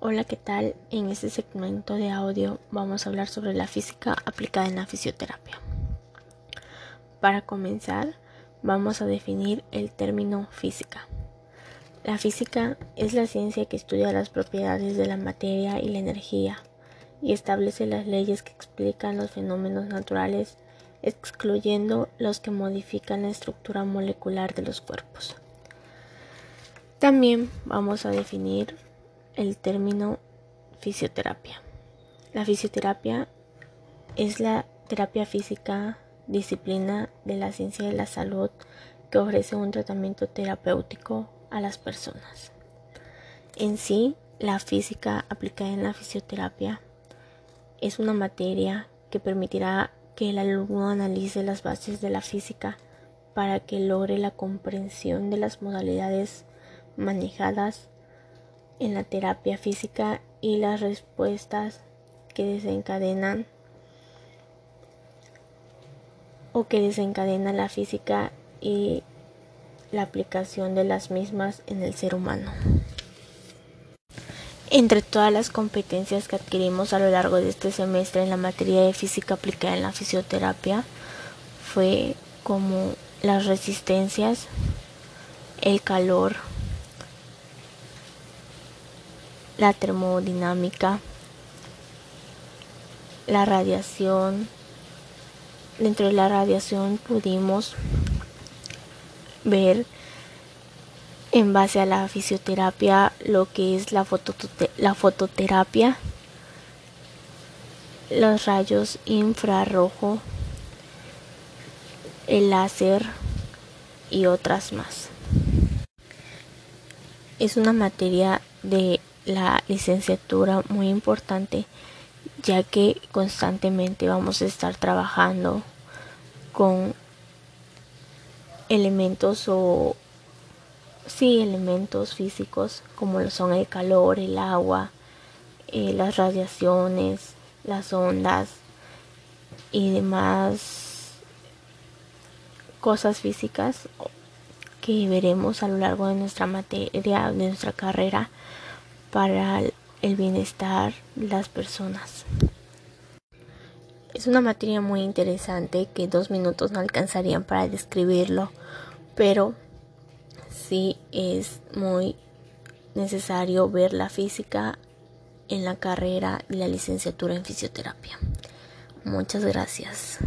Hola, ¿qué tal? En este segmento de audio vamos a hablar sobre la física aplicada en la fisioterapia. Para comenzar, vamos a definir el término física. La física es la ciencia que estudia las propiedades de la materia y la energía y establece las leyes que explican los fenómenos naturales, excluyendo los que modifican la estructura molecular de los cuerpos. También vamos a definir el término fisioterapia. La fisioterapia es la terapia física disciplina de la ciencia de la salud que ofrece un tratamiento terapéutico a las personas. En sí, la física aplicada en la fisioterapia es una materia que permitirá que el alumno analice las bases de la física para que logre la comprensión de las modalidades manejadas en la terapia física y las respuestas que desencadenan o que desencadena la física y la aplicación de las mismas en el ser humano. Entre todas las competencias que adquirimos a lo largo de este semestre en la materia de física aplicada en la fisioterapia fue como las resistencias, el calor, la termodinámica, la radiación. Dentro de la radiación pudimos ver en base a la fisioterapia lo que es la, la fototerapia, los rayos infrarrojo, el láser y otras más. Es una materia de la licenciatura muy importante ya que constantemente vamos a estar trabajando con elementos o sí elementos físicos como lo son el calor, el agua, eh, las radiaciones, las ondas y demás cosas físicas que veremos a lo largo de nuestra materia, de nuestra carrera para el bienestar de las personas. Es una materia muy interesante que dos minutos no alcanzarían para describirlo, pero sí es muy necesario ver la física en la carrera y la licenciatura en fisioterapia. Muchas gracias.